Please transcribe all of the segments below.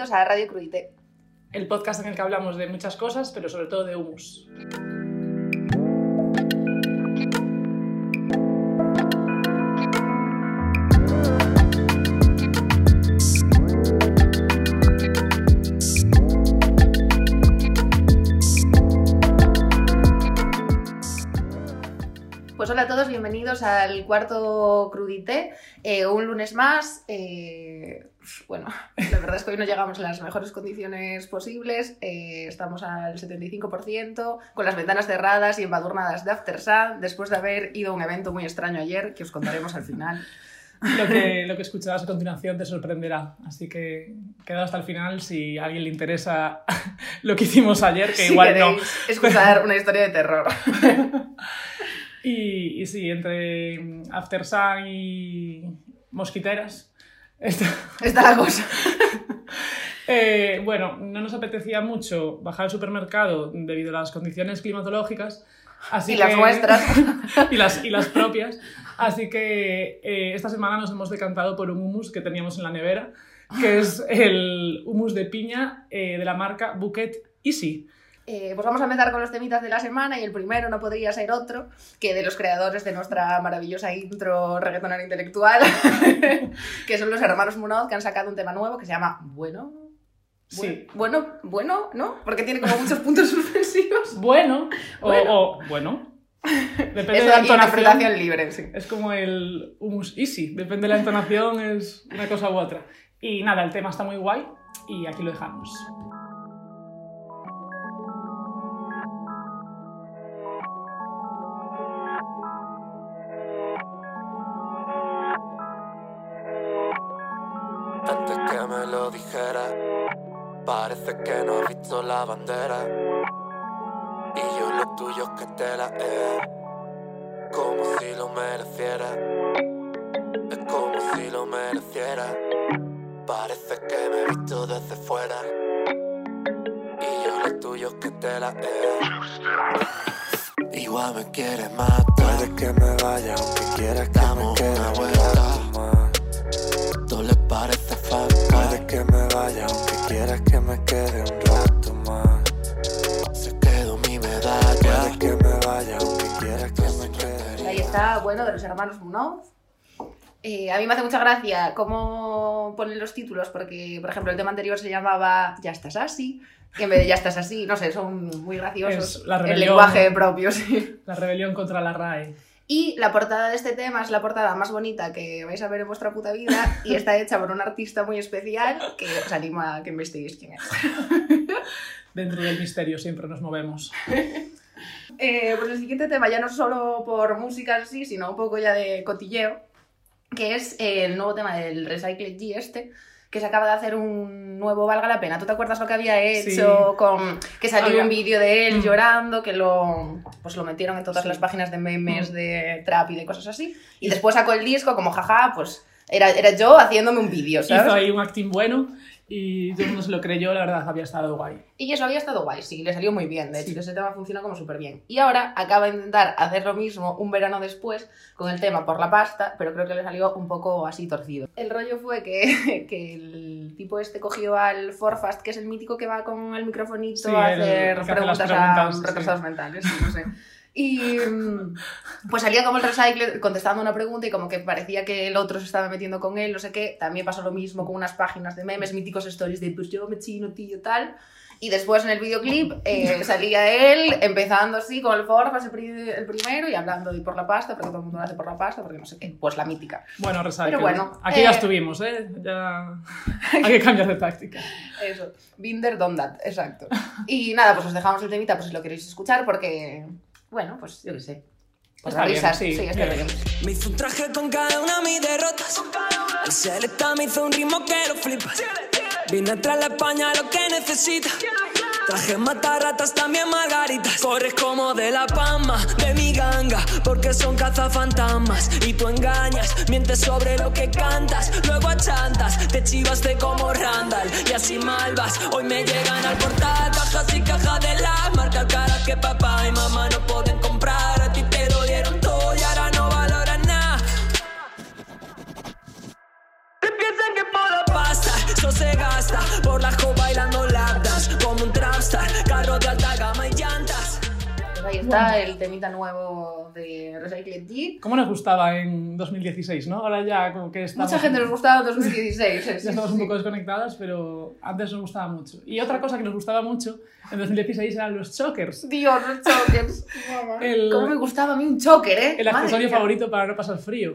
bienvenidos a Radio Crudité. El podcast en el que hablamos de muchas cosas, pero sobre todo de humus. Pues hola a todos, bienvenidos al cuarto Crudité. Eh, un lunes más. eh, bueno, la verdad es que hoy no llegamos en las mejores condiciones posibles. eh, estamos al 75%, con las ventanas cerradas y embadurnadas de After Sun, después de haber ido a un evento muy extraño ayer, que os contaremos al final. Lo que, lo que escucharás a continuación te sorprenderá. Así que queda hasta el final si a alguien le interesa lo que hicimos ayer, que si igual no. escuchar una historia de terror. Y, y sí, entre After Sun y mosquiteras. Está- Está la cosa. Eh, bueno, no nos apetecía mucho bajar al supermercado debido a las condiciones climatológicas. Así Y las nuestras. y, las, y las propias. Así que eh, esta semana nos hemos decantado por un hummus que teníamos en la nevera, que es el hummus de piña eh, de la marca Bouquet Easy. Eh, pues vamos a empezar con los temitas de la semana y el primero no podría ser otro que de los creadores de nuestra maravillosa intro reggaetonera intelectual, que son los hermanos Munoz, que han sacado un tema nuevo que se llama Bueno. Sí. Bueno, bueno, ¿no? Porque tiene como muchos puntos suspensivos. Bueno, o Bueno. o bueno. Depende Eso de la entonación. libre, sí. Es como el hummus easy, depende de la entonación, es una cosa u otra. Y nada, el tema está muy guay y aquí lo dejamos. Parece que no has visto la bandera. Y yo lo tuyo es que te la he, como si lo mereciera. Es como si lo mereciera. Parece que me he visto desde fuera. Y yo lo tuyo es que te la he. Igual me quieres matar. Puede que me vaya, aunque quieras que Damos me quede una vuelta. Todo le parece fatal. Puede que me vaya, aunque quieras que me quede un rato más. Se quedó mi medalla. Puede que me vaya, aunque quieras que me quede Ahí está, bueno, de los hermanos Munoz. Eh, a mí me hace mucha gracia cómo ponen los títulos, porque, por ejemplo, el tema anterior se llamaba Ya estás así, que en vez de Ya estás así, no sé, son muy graciosos. Es la el rebelión. lenguaje propio, sí. La rebelión contra la RAE. Y la portada de este tema es la portada más bonita que vais a ver en vuestra puta vida y está hecha por un artista muy especial que os animo a que investiguéis quién es. Dentro del misterio siempre nos movemos. Eh, pues el siguiente tema ya no solo por música en sí, sino un poco ya de cotilleo, que es el nuevo tema del Recycle G este, que se acaba de hacer un nuevo Valga la Pena. ¿Tú te acuerdas lo que había hecho? Sí. Con, que salió un vídeo de él Mm. llorando, que lo, pues lo metieron en todas Sí. las páginas de memes, Mm. de trap y de cosas así. Y después sacó el disco como jaja, pues era, era yo haciéndome un vídeo, Hizo ahí un acting bueno y todo el mundo se lo creyó, la verdad había estado guay. Y eso había estado guay, sí, le salió muy bien, de hecho, Sí. ese tema funciona como súper bien. Y ahora acaba de intentar hacer lo mismo un verano después con el tema por la pasta, pero creo que le salió un poco así torcido. El rollo fue que, que el tipo este cogió al Forfast, que es el mítico que va con el microfonito Sí, a hacer el que hace preguntas, preguntas, a sí. retrasados mentales, no sé. Y pues salía como el recycle contestando una pregunta y como que parecía que el otro se estaba metiendo con él, no sé qué. También pasó lo mismo con unas páginas de memes, míticos stories de pues yo me chino, tío, tal. Y después en el videoclip eh, salía él empezando así con el Forfas el, pri- el primero y hablando de por la pasta, porque todo el mundo lo hace por la pasta, porque no sé qué. Pues la mítica. Bueno, Recycle. Pero bueno, Aquí eh, ya estuvimos, ¿eh? Ya hay que cambiar de táctica. Eso. Binder Don That, exacto. Y nada, pues os dejamos el temita por si lo queréis escuchar, porque, bueno, pues yo qué sé. Por Está bien, risas, sí, sí, está bien. bien. Me hizo un traje con cada una de mis derrotas. El Selecta me hizo un ritmo que lo flipas. Vine a traerle a España lo que necesita. Traje matarratas, también margaritas. Corres como de la palma de mi ganga, porque son cazafantasmas. Y tú engañas, mientes sobre lo que cantas. Luego achantas, te chivaste como Randall. Y así malvas, hoy me llegan al portal. Cajas y cajas de las marcas caras que papá y mamá no pueden comprar. A ti te lo dieron todo y ahora no valoran nada. Te piensan que la pasta eso se gasta Por las rockstar, carro de alta gama y llantas. Pues ahí está el temita nuevo de Recycle G. ¿Cómo nos gustaba en 2016, no? Ahora ya como que estamos... Mucha gente nos gustaba en 2016. eh, sí, Ya estamos sí, un poco desconectadas, pero antes nos gustaba mucho. Y otra cosa que nos gustaba mucho en 2016 eran los chokers. Dios, los chokers. Mamá. El- ¿Cómo me gustaba a mí un choker, eh? El Madre accesorio mía. favorito para no pasar frío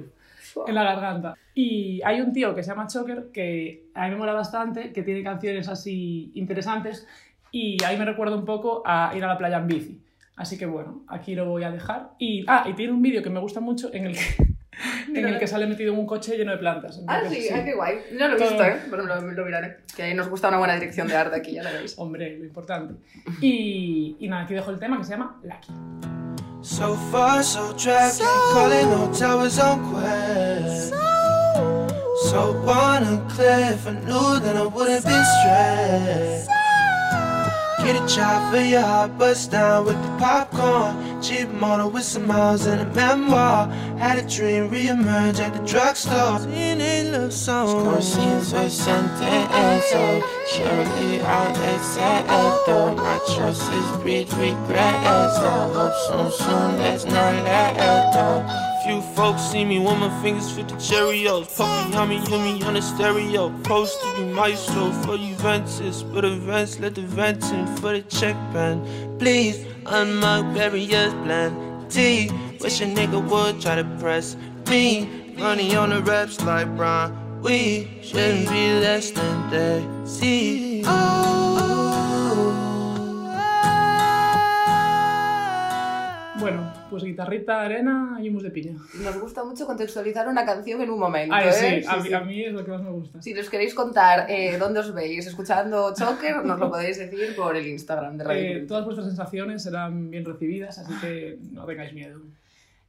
en la garganta. Y hay un tío que se llama Choker que a mí me mola bastante, que tiene canciones así interesantes y ahí me recuerda un poco a ir a la playa en bici. Así que bueno, aquí lo voy a dejar. Y, ah, y tiene un vídeo que me gusta mucho en el que, en el que sale metido en un coche lleno de plantas. Ah, Entonces, sí, ay, qué guay. No lo he visto, ¿eh? Lo, lo miraré. Que nos gusta una buena dirección de arte aquí, ya lo veis. Hombre, lo importante. Y, y nada, aquí dejo el tema que se llama Lucky. So far, so tragic, calling no towers on quest. So on a cliff, I knew that I wouldn't be stressed. So. Get a job for your heart, bust down with the popcorn. Cheap model with some miles and a memoir. Had a dream reemerge at the drugstore. Teenage love song. Conciencia sentimental Surely I'll accept Though my choices breed regret So hope soon, soon there's none left Few folks see me with my fingers fit the Cheerios. Puff behind me, hear me on the stereo. Post to be maestro for Juventus. But events, let the vents in for the check band. Please, unmark barriers, plenty. Wish a nigga would try to press me. Money on the reps like Brian. We shouldn't be less than they see. Bueno, pues guitarrita, arena y humus de piña. Nos gusta mucho contextualizar una canción en un momento, Ay, ¿eh? sí, a, mí- a mí es lo que más me gusta. Si nos queréis contar eh, dónde os veis escuchando Choker, nos lo podéis decir por el Instagram de Radio Eh, todas vuestras sensaciones serán bien recibidas, así que no tengáis miedo.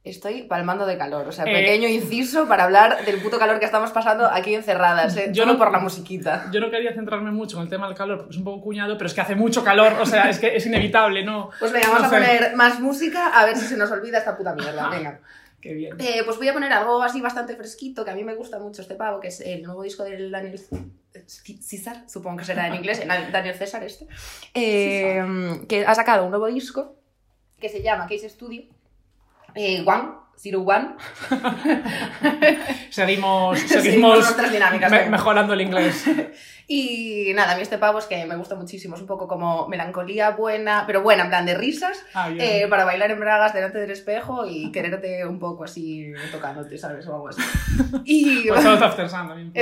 Estoy palmando de calor, o sea, Eh, pequeño inciso para hablar del puto calor que estamos pasando aquí encerradas, ¿eh? Yo Solo no- por la musiquita. Yo no quería centrarme mucho en el tema del calor porque es un poco cuñado, pero es que hace mucho calor, o sea, es que es inevitable, ¿no? Pues venga, vamos No a sé. poner más música a ver si se nos olvida esta puta mierda. Venga. Qué bien. Eh, pues voy a poner algo así bastante fresquito, que a mí me gusta mucho este pavo, que es el nuevo disco del Daniel César, supongo que será en inglés, el Daniel César este, que ha sacado un nuevo disco que se llama Case Studio eh, One, Zero One. Seguimos, Seguimos seguimos nuestras dinámicas, me- mejorando el inglés. Y nada, a mí este pavo es que me gusta muchísimo, es un poco como melancolía buena, pero buena, en plan de risas, Ah, eh, para bailar en bragas delante del espejo y quererte un poco así tocándote, ¿sabes? O algo así. Y, O After Sun también. Que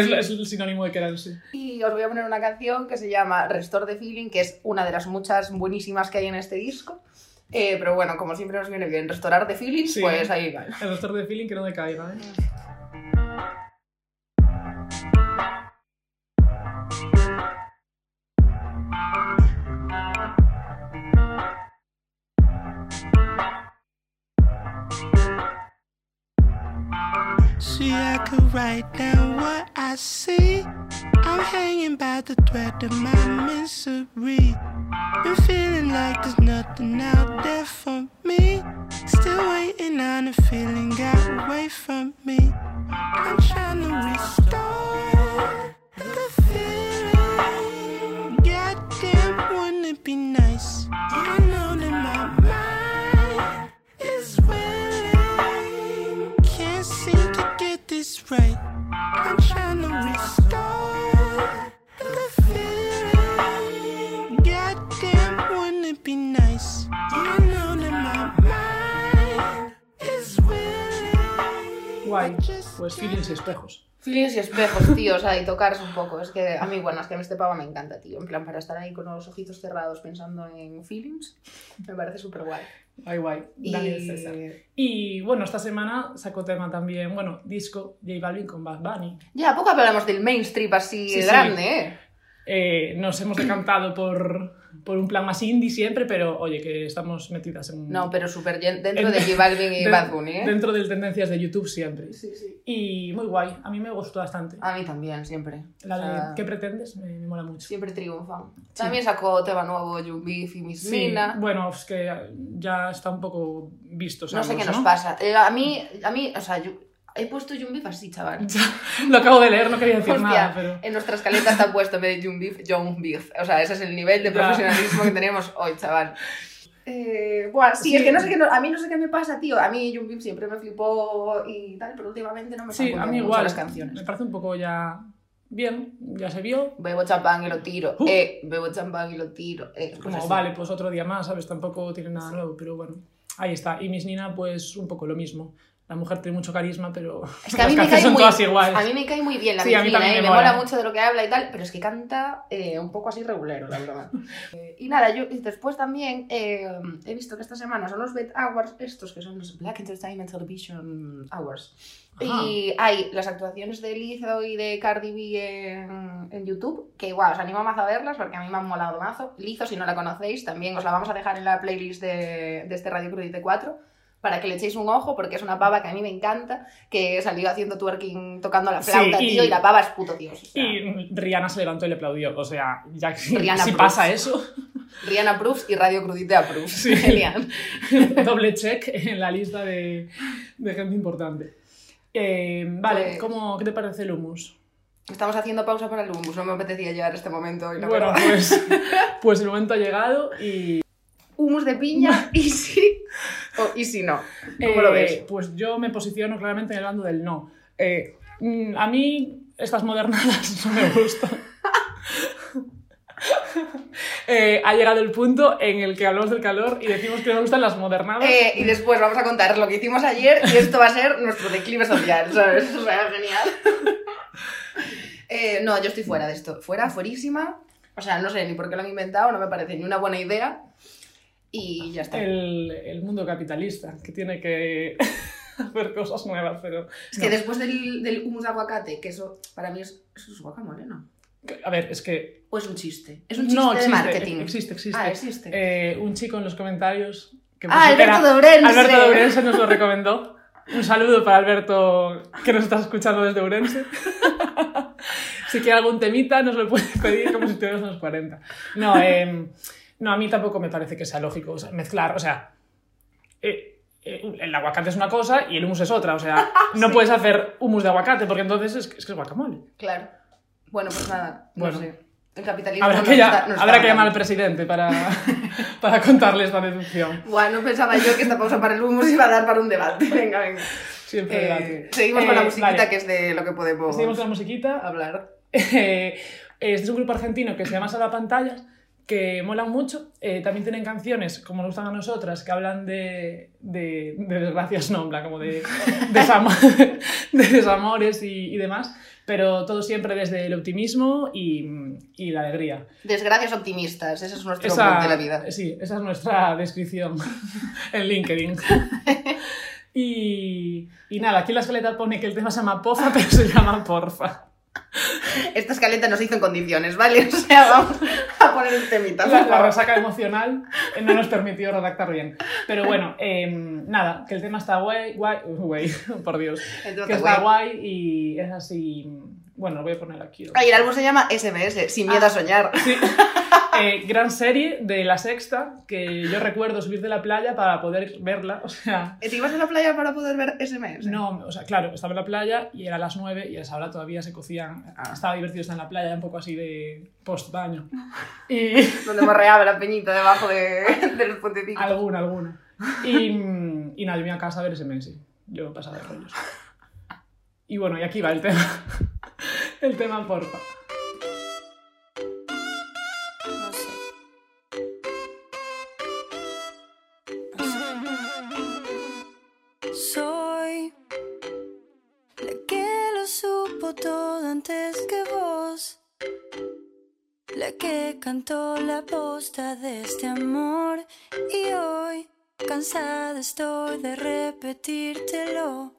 es, es el sinónimo de quererse. Y os voy a poner una canción que se llama Restore the Feeling, que es una de las muchas buenísimas que hay en este disco. Eh, pero bueno, como siempre nos viene bien restaurar the feelings, Sí. pues ahí va. El doctor de feeling que no decaiga, ¿eh? See, I could write down what I see. I'm hanging by the thread of my misery. Been feeling like there's nothing out there for me. Still waiting on a feeling got away from me. I'm trying to restore Pues feelings y espejos. Feelings y espejos, tío, o sea, y tocarse un poco. Es que a mí, bueno, es que a mí este pavo me encanta, tío. En plan, para estar ahí con los ojitos cerrados pensando en feelings, me parece súper guay. Guay, guay. Y... Daniel César. Y bueno, esta semana sacó tema también, bueno, disco J Balvin con Bad Bunny. Ya, poco hablamos del mainstream así Sí, sí. grande, ¿eh? Eh, nos hemos decantado por, por un plan más indie siempre, pero oye, que estamos metidas en... No, pero súper dentro en- de J Balvin y Bad Bunny, ¿eh? Dentro de tendencias de YouTube siempre. Sí, sí. Y muy guay, a mí me gustó bastante. A mí también, siempre. La O de ¿Qué pretendes? Me, me mola mucho. Siempre triunfan. También sacó tema nuevo Jumbif y Miss Sí, Mina. bueno, es que ya está un poco visto. No sé qué nos pasa. Eh, a, mí, a mí, o sea, yo- He puesto Jumbif así, chaval. Lo acabo de leer, no quería decir Hostia, nada, pero... en nuestra escaleta está puesto en vez de Jumbif, John Beef. O sea, ese es el nivel de Ya. profesionalismo que tenemos hoy, chaval. Eh, buah, sí, Sí. es que no sé qué, no- a mí no sé qué me pasa, tío. A mí Jumbif siempre me flipó y tal, pero últimamente no me Sí, están a mí mucho igual. las canciones. Me parece un poco ya... Bien, ya se vio. Bebo champán y lo tiro, Uh. eh, bebo champán y lo tiro, eh. pues Como, así. vale, pues otro día más, ¿sabes? Tampoco tiene nada nuevo, pero bueno. Ahí está. Y Miss Nina, pues un poco lo mismo. La mujer tiene mucho carisma, pero Es que a las mí me canciones cae son muy, todas iguales. a mí me cae muy bien la Sí, a mí ¿eh? me me mola mola. mucho de lo que habla y tal, pero es que canta eh, un poco así regulero, la verdad. Eh, y nada, yo y después también eh, he visto que esta semana son los BET Awards, estos que son los Black Entertainment Television Awards. Ajá. Y hay las actuaciones de Lizzo y de Cardi B en, en YouTube, que igual os animo más a verlas porque a mí me han molado mazo. Lizzo, si no la conocéis, también os la vamos a dejar en la playlist de, de este Radio Crudite 4 para que le echéis un ojo porque es una pava que a mí me encanta, que salió haciendo twerking tocando la Sí, flauta, y- tío, y la pava es puto dios. o sea, Y Rihanna se levantó y le aplaudió. O sea, ya si, pasa eso, Rihanna approves y Radio Crudite approves. Sí. Genial. doble check en la lista de, de gente importante. Eh, vale, Pues- ¿cómo, ¿qué te parece el humus? Estamos haciendo pausa para el humus, no me apetecía llegar a este momento. Y la Bueno, pues, pues el momento ha llegado y... Humus de piña, y sí o y si no. ¿Cómo eh, lo ves? Pues yo me posiciono claramente en el bando del no. Eh, mm, a mí estas modernadas no me gustan. Eh, ha llegado el punto en el que hablamos del calor y decimos que nos gustan las modernadas. Eh, y después vamos a contar lo que hicimos ayer y esto va a ser nuestro declive social, ¿sabes? O sea, genial. Eh, no, yo estoy fuera de esto. Fuera, fuerísima. O sea, no sé ni por qué lo han inventado, no me parece ni una buena idea. Y ya está. el, el mundo capitalista, que tiene que hacer cosas nuevas, pero... Es que no. después del, del humus de aguacate, que eso para mí es, eso es guacamole, ¿no? A ver, es que... ¿O es un chiste? Es un chiste no, de existe, marketing. existe, existe. Ah, existe. Eh, un chico en los comentarios... Que ah, Alberto de Ourense. Alberto de Ourense nos lo recomendó. Un saludo para Alberto que nos está escuchando desde Ourense. si quiere algún temita nos lo puede pedir como si estuviéramos en los 40. No, eh, no, a mí tampoco me parece que sea lógico o sea, mezclar, o sea, eh, eh, el aguacate es una cosa y el humus es otra, o sea, no Sí. puedes hacer humus de aguacate porque entonces es, es que es guacamole. Claro. Bueno, pues nada, no Bueno. sé. El capitalismo Habrá que, ya- está- habrá que llamar al presidente para, para contarle esta deducción. Bueno, pensaba yo que esta pausa para el humus iba a dar para un debate. Venga, venga. Siempre Eh, seguimos con la musiquita vale. que es de lo que podemos Seguimos con la musiquita. hablar. Este es un grupo argentino que se llama Sala Pantallas, que molan mucho. Eh, también tienen canciones, como nos gustan a nosotras, que hablan de, de, de desgracias, no, como de, desamo- de desamores y, y demás, pero todo siempre desde el optimismo y, y la alegría. Desgracias optimistas, ese es nuestro Esa, de la vida. Sí, esa es nuestra descripción en LinkedIn. Y, y nada, aquí en la escaleta pone que el tema se llama Pofa, pero se llama Porfa. Esta escaleta nos hizo en condiciones, ¿vale? O sea, vamos a poner el temita. La, la resaca emocional no nos permitió redactar bien. Pero bueno, eh, nada, que el tema está guay, guay, guay, por Dios. Que está guay. y es así. Bueno, lo voy a poner aquí. Ay, el álbum se llama SMS, Sin miedo a soñar. Sí. Eh, gran serie de la sexta que yo recuerdo subir de la playa para poder verla. O sea, ¿Te ibas a la playa para poder ver SMS? no, o sea, claro, estaba en la playa y era las 9 y a esa hora todavía se cocían. Estaba divertido estar en la playa, un poco así de post-baño. Y. Donde morreaba la peñita debajo de, de los puentecitos. Alguna, alguna. Y, y nada, yo me iba a casa a ver ese mes. Yo pasaba de rollos. Y bueno, y aquí va el tema. El tema, porfa. Todo antes que vos. La que cantó la posta de este amor. Y hoy, cansada estoy de repetírtelo.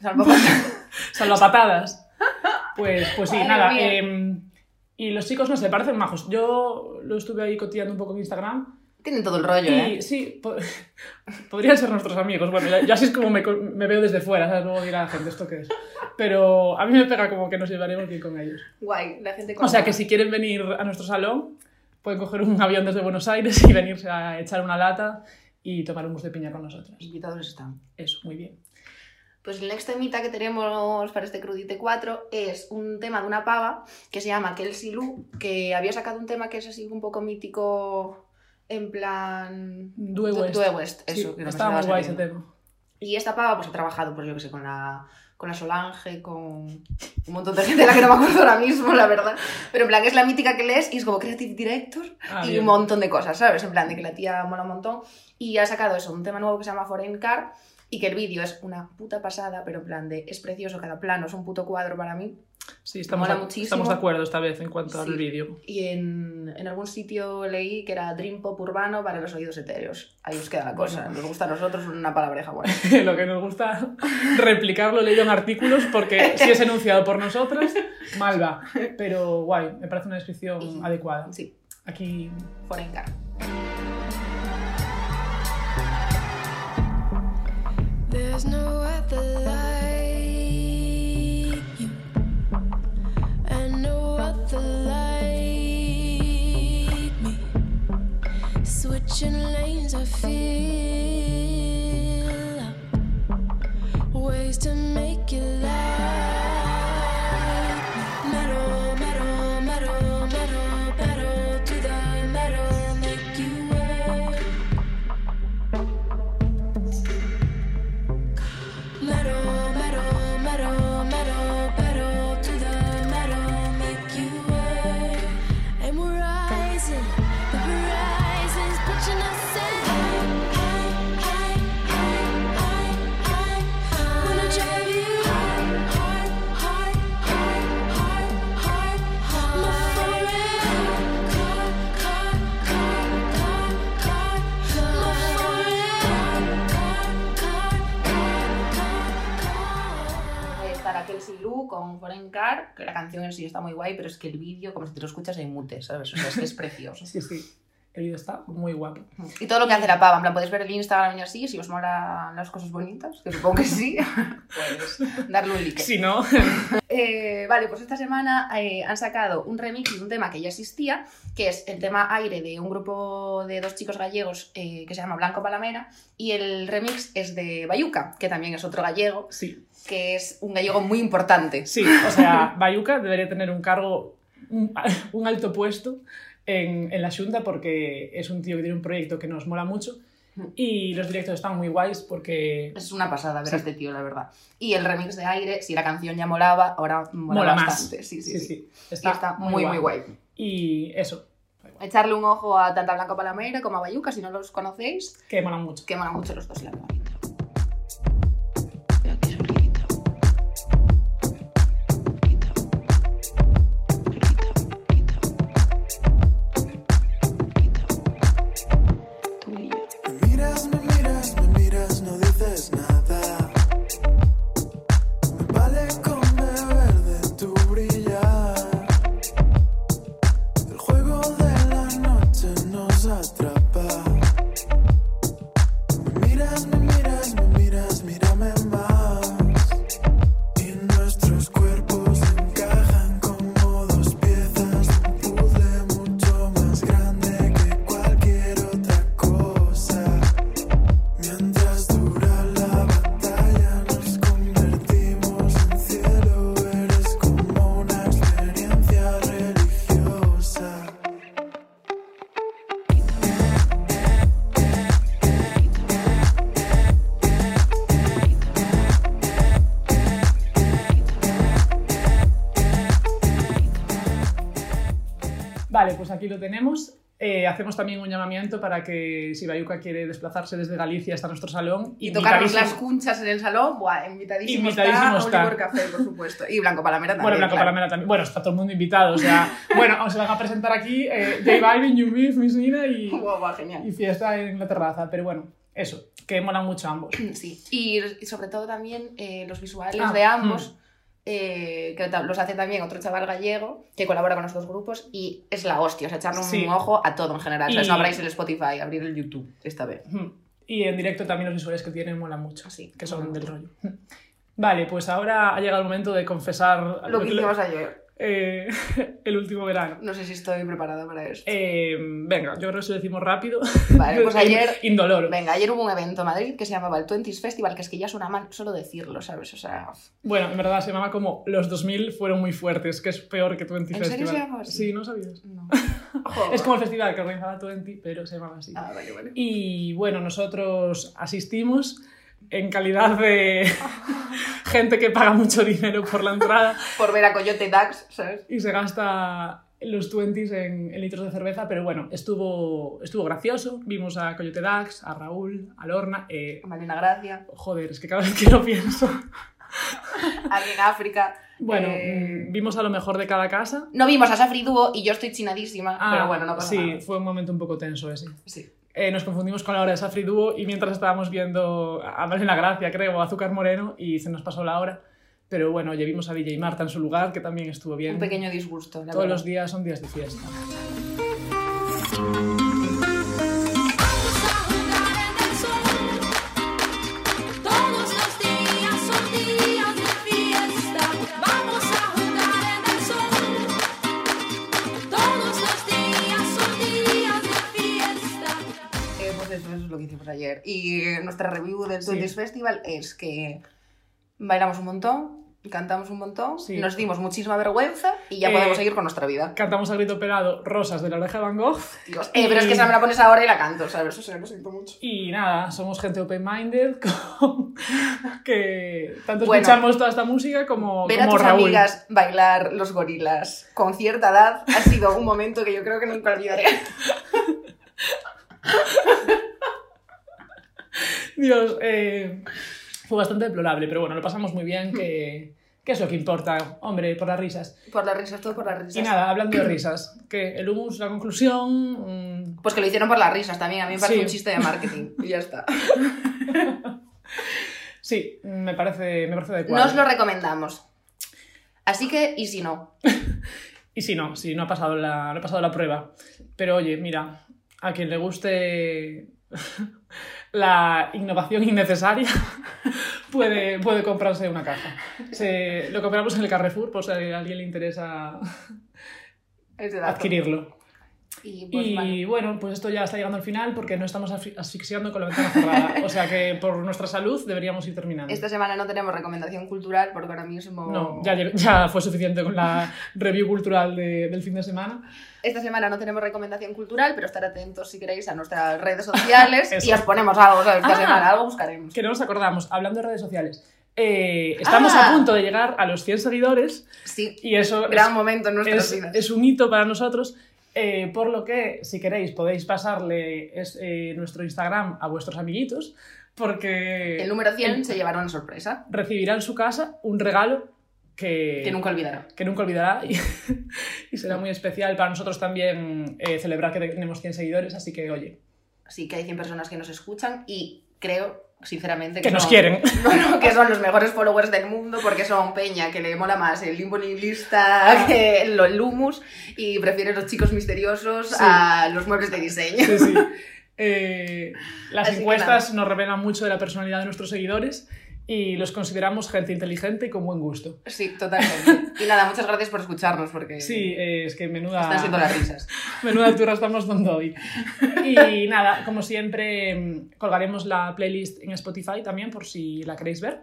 Salvapantadas. Salvapatadas. Pues, pues sí, nada. em, y los chicos, no sé, parecen majos. Yo lo estuve ahí cotillando un poco en Instagram. Tienen todo el rollo, Y ¿eh? sí, po- podrían ser nuestros amigos. Bueno, ya, ya así es como me, me veo desde fuera, ¿sabes? Luego dirá la gente, ¿esto qué es? Pero a mí me pega como que nos llevaremos bien con ellos. Guay, la gente con O sea que si quieren venir a nuestro salón, pueden coger un avión desde Buenos Aires y venirse a echar una lata y tomar un bus de piña con nosotros. invitados están. Eso, muy bien. Pues el next temita que tenemos para este Crudite 4 es un tema de una pava que se llama Kelsey Lu, que había sacado un tema que es así un poco mítico en plan... Due Du- West. Due West, Sí, eso. que no estaba muy guay ese tema. Y esta pava pues ha trabajado, pues yo que sé, con la, con la Solange, con un montón de gente de la que no me acuerdo ahora mismo, la verdad. Pero en plan es la mítica que lees y es como Creative Director Ah, y bien. un montón de cosas, ¿sabes? En plan de que la tía mola un montón. Y ha sacado eso, un tema nuevo que se llama Foreign Car y que el vídeo es una puta pasada, pero en plan de es precioso cada plano, es un puto cuadro para mí. Sí, estamos, Mola de, muchísimo. estamos de acuerdo esta vez en cuanto Sí. al vídeo. Y en, en algún sitio leí que era Dream Pop urbano para los oídos etéreos. Ahí os queda la cosa. Nos gusta a nosotros una palabreja buena. Lo que nos gusta replicarlo leído en artículos porque si es enunciado por nosotras, mal va. Pero guay, me parece una descripción Y- adecuada. Sí, Aquí Foreign Switching lanes, I feel Car, que la canción en sí está muy guay, pero es que el vídeo, como si te lo escuchas en mute, ¿sabes? O sea, es que es precioso. sí, sí. El vídeo está muy guapo. Y todo lo que hace la pava, en plan, podéis ver el Instagram y así, si os mola las cosas bonitas, que supongo que sí, pues darle un like. Si no, Eh, vale, pues esta semana eh, han sacado un remix de un tema que ya existía, que es el tema Aire de un grupo de dos chicos gallegos eh, que se llama Blanco Palamera, y el remix es de Bayuca, que también es otro gallego, sí. Que es un gallego muy importante. Sí, o sea, Bayuca debería tener un cargo, un, un alto puesto en, en la Junta porque es un tío que tiene un proyecto que nos mola mucho y los directos están muy guays porque Es una pasada ver Sí. a este tío, la verdad. Y el remix de Aire, si la canción ya molaba, ahora mola, mola más. bastante. Sí, sí, sí. Y Está, Está, muy, muy guay. Y eso, Echarle un ojo a tanto a Blanco Palamera como a Bayuca, si no los conocéis, que mola mucho. que molan mucho los dos, la verdad. Aquí lo tenemos. Eh, hacemos también un llamamiento para que si Bayuca quiere desplazarse desde Galicia hasta nuestro salón Y tocarnos las cunchas en el salón, buah, invitadísimo, Invitadísimo está, está. café, por supuesto. Y Blanco Palamera también. Bueno, Blanco claro. Palamera también. Bueno, está todo el mundo invitado. O sea, bueno, os van a presentar aquí eh, J Balvin, You Me, Miss Nina y, Guau, guau, genial. y fiesta en la terraza. Pero bueno, eso, que molan mucho ambos. Sí, y, y sobre todo también eh, los visuales Ah, de ambos, eh, que los hace también otro chaval gallego que colabora con los dos grupos y es la hostia, o sea, echarle un Sí. ojo a todo en general. O sea, Y- no abráis el Spotify, abrir el YouTube esta vez. Y en directo también los visuales que tienen molan mucho, Sí, que son del rollo. Vale, pues ahora ha llegado el momento de confesar Lo que hicimos ayer. Eh, el último verano. No sé si estoy preparada para esto. Eh, venga, yo creo que lo decimos rápido. Vale, pues ayer- Indolor. Venga, ayer hubo un evento en Madrid que se llamaba el Twenties Festival, que es que ya suena mal solo decirlo, ¿sabes? O sea, Bueno, en verdad se llamaba como Los 2000 fueron muy fuertes, que es peor que Twenty ¿En serio Festival. se llama así? Sí, no sabías. no. Es como el festival que organizaba Twenty, pero se llamaba así. Ah, vale, vale. Y bueno, nosotros asistimos en calidad de gente que paga mucho dinero por la entrada Por ver a Coyote Dax, ¿sabes? y se gasta los 20s en, en litros de cerveza, pero bueno, estuvo, estuvo gracioso. Vimos a Coyote Dax, a Raúl, a Lorna. eh, Marina Gracia, joder, es que cada vez que lo pienso. aquí en África. Bueno, Eh, mm, vimos a lo mejor de cada casa. No vimos a Safri Duo y yo estoy chinadísima, Ah, pero bueno, no pasa sí, nada. fue un momento un poco tenso ese. Sí. Eh, nos confundimos con la hora de Safri Duo y mientras estábamos viendo a Malena Gracia, creo, a Azúcar Moreno, y se nos pasó la hora. Pero bueno, ya vimos a DJ Marta en su lugar, que también estuvo bien. Un pequeño disgusto, la Todos verdad. los días son días de fiesta. Ayer. Y nuestra review del Twenties Festival es que bailamos un montón, cantamos un montón, Sí. nos dimos muchísima vergüenza y ya Eh, podemos seguir con nuestra vida. Cantamos a grito pelado Rosas de la oreja de Van Gogh. Dios, eh, pero es que esa me la pones ahora y la canto, ¿sabes? Eso sí, lo siento mucho. Y nada, somos gente open-minded, con- que tanto Bueno. escuchamos toda esta música como, Ver a tus Raúl. amigas bailar los gorilas con cierta edad ha sido un momento que yo creo que nunca olvidaré. Dios, eh, fue bastante deplorable, pero bueno, lo pasamos muy bien, que, que es lo que importa, hombre, por las risas. Por las risas, todo por las risas. Y nada, hablando de risas, que el humus, la conclusión... mm, Pues que lo hicieron por las risas también, a mí me parece Sí. un chiste de marketing y ya está. sí, me parece, me parece adecuado. Nos lo recomendamos. Así que, ¿y si no? Y si no, si no ha pasado la, no ha pasado la prueba. Pero oye, mira, a quien le guste la innovación innecesaria puede, puede comprarse una caja. Se- lo compramos en el Carrefour por si a alguien le interesa adquirirlo. Y, pues, Y vale. bueno, pues esto ya está llegando al final porque no estamos asfi- asfixiando con la ventana cerrada. O sea que por nuestra salud deberíamos ir terminando. Esta semana no tenemos recomendación cultural porque ahora mismo... No, ya, ya fue suficiente con la review cultural de- del fin de semana. Esta semana no tenemos recomendación cultural, pero estar atentos si queréis a nuestras redes sociales y os ponemos algo, ¿sabes? Esta Ah. semana algo buscaremos. que no nos acordamos, hablando de redes sociales, eh, estamos Ah. a punto de llegar a los 100 seguidores Sí, y eso gran es, momento en es- es un hito para nosotros, eh, por lo que si queréis podéis pasarle es- eh, nuestro Instagram a vuestros amiguitos porque El número 100 el- se llevará una sorpresa recibirá en su casa un regalo que, que nunca olvidará. que nunca olvidará y, y será muy especial para nosotros también eh, celebrar que tenemos 100 seguidores, así que oye, Sí que hay 100 personas que nos escuchan y creo, sinceramente, que nos son- quieren. Bueno, que son los mejores followers del mundo porque son peña que le mola más el limbo nihilista que lo- el humus y prefiere los chicos misteriosos Sí. a los muebles de diseño. Sí, sí. Eh, las Así que encuestas nos revelan mucho de la personalidad de nuestros seguidores y los consideramos gente inteligente y con buen gusto. Sí, totalmente. Y nada, muchas gracias por escucharnos porque Sí, eh, es que menuda, están siendo las risas. menuda turra estamos dando hoy. Y nada, como siempre, mm, colgaremos la playlist en Spotify también por si la queréis ver.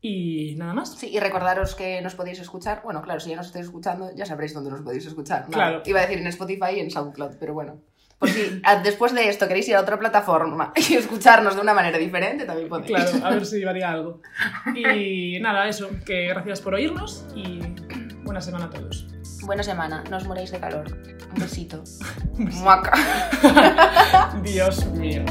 Y nada más. Sí, y recordaros que nos podéis escuchar. Bueno, claro, si ya nos estáis escuchando, ya sabréis dónde nos podéis escuchar. Claro. Iba a decir en Spotify y en SoundCloud, pero bueno. Por si a- después de esto queréis ir a otra plataforma y escucharnos de una manera diferente, también podéis. Claro, a ver si varía algo. Y nada, eso, que gracias por oírnos y buena semana a todos. Buena semana, no os moréis de calor. Un besito. Muaca. Dios mío.